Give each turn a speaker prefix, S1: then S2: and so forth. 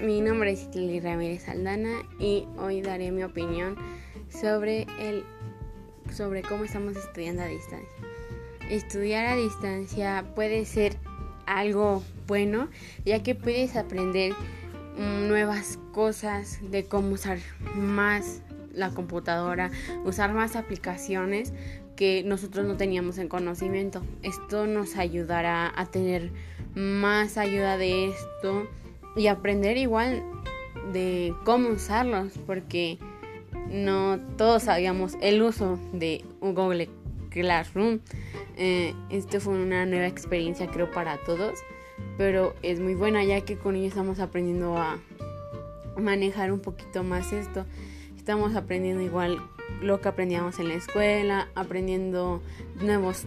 S1: mi nombre es Itlali Ramírez Aldana y hoy daré mi opinión sobre el sobre cómo estamos estudiando a distancia. Estudiar a distancia puede ser algo bueno, ya que puedes aprender nuevas cosas de cómo usar más la computadora, usar más aplicaciones que nosotros no teníamos en conocimiento. Esto nos ayudará a tener más ayuda de esto y aprender igual de cómo usarlos, porque no todos sabíamos el uso de Google Classroom. Eh, esto fue una nueva experiencia creo para todos, pero es muy buena ya que con ello estamos aprendiendo a manejar un poquito más esto. Estamos aprendiendo igual lo que aprendíamos en la escuela, aprendiendo nuevos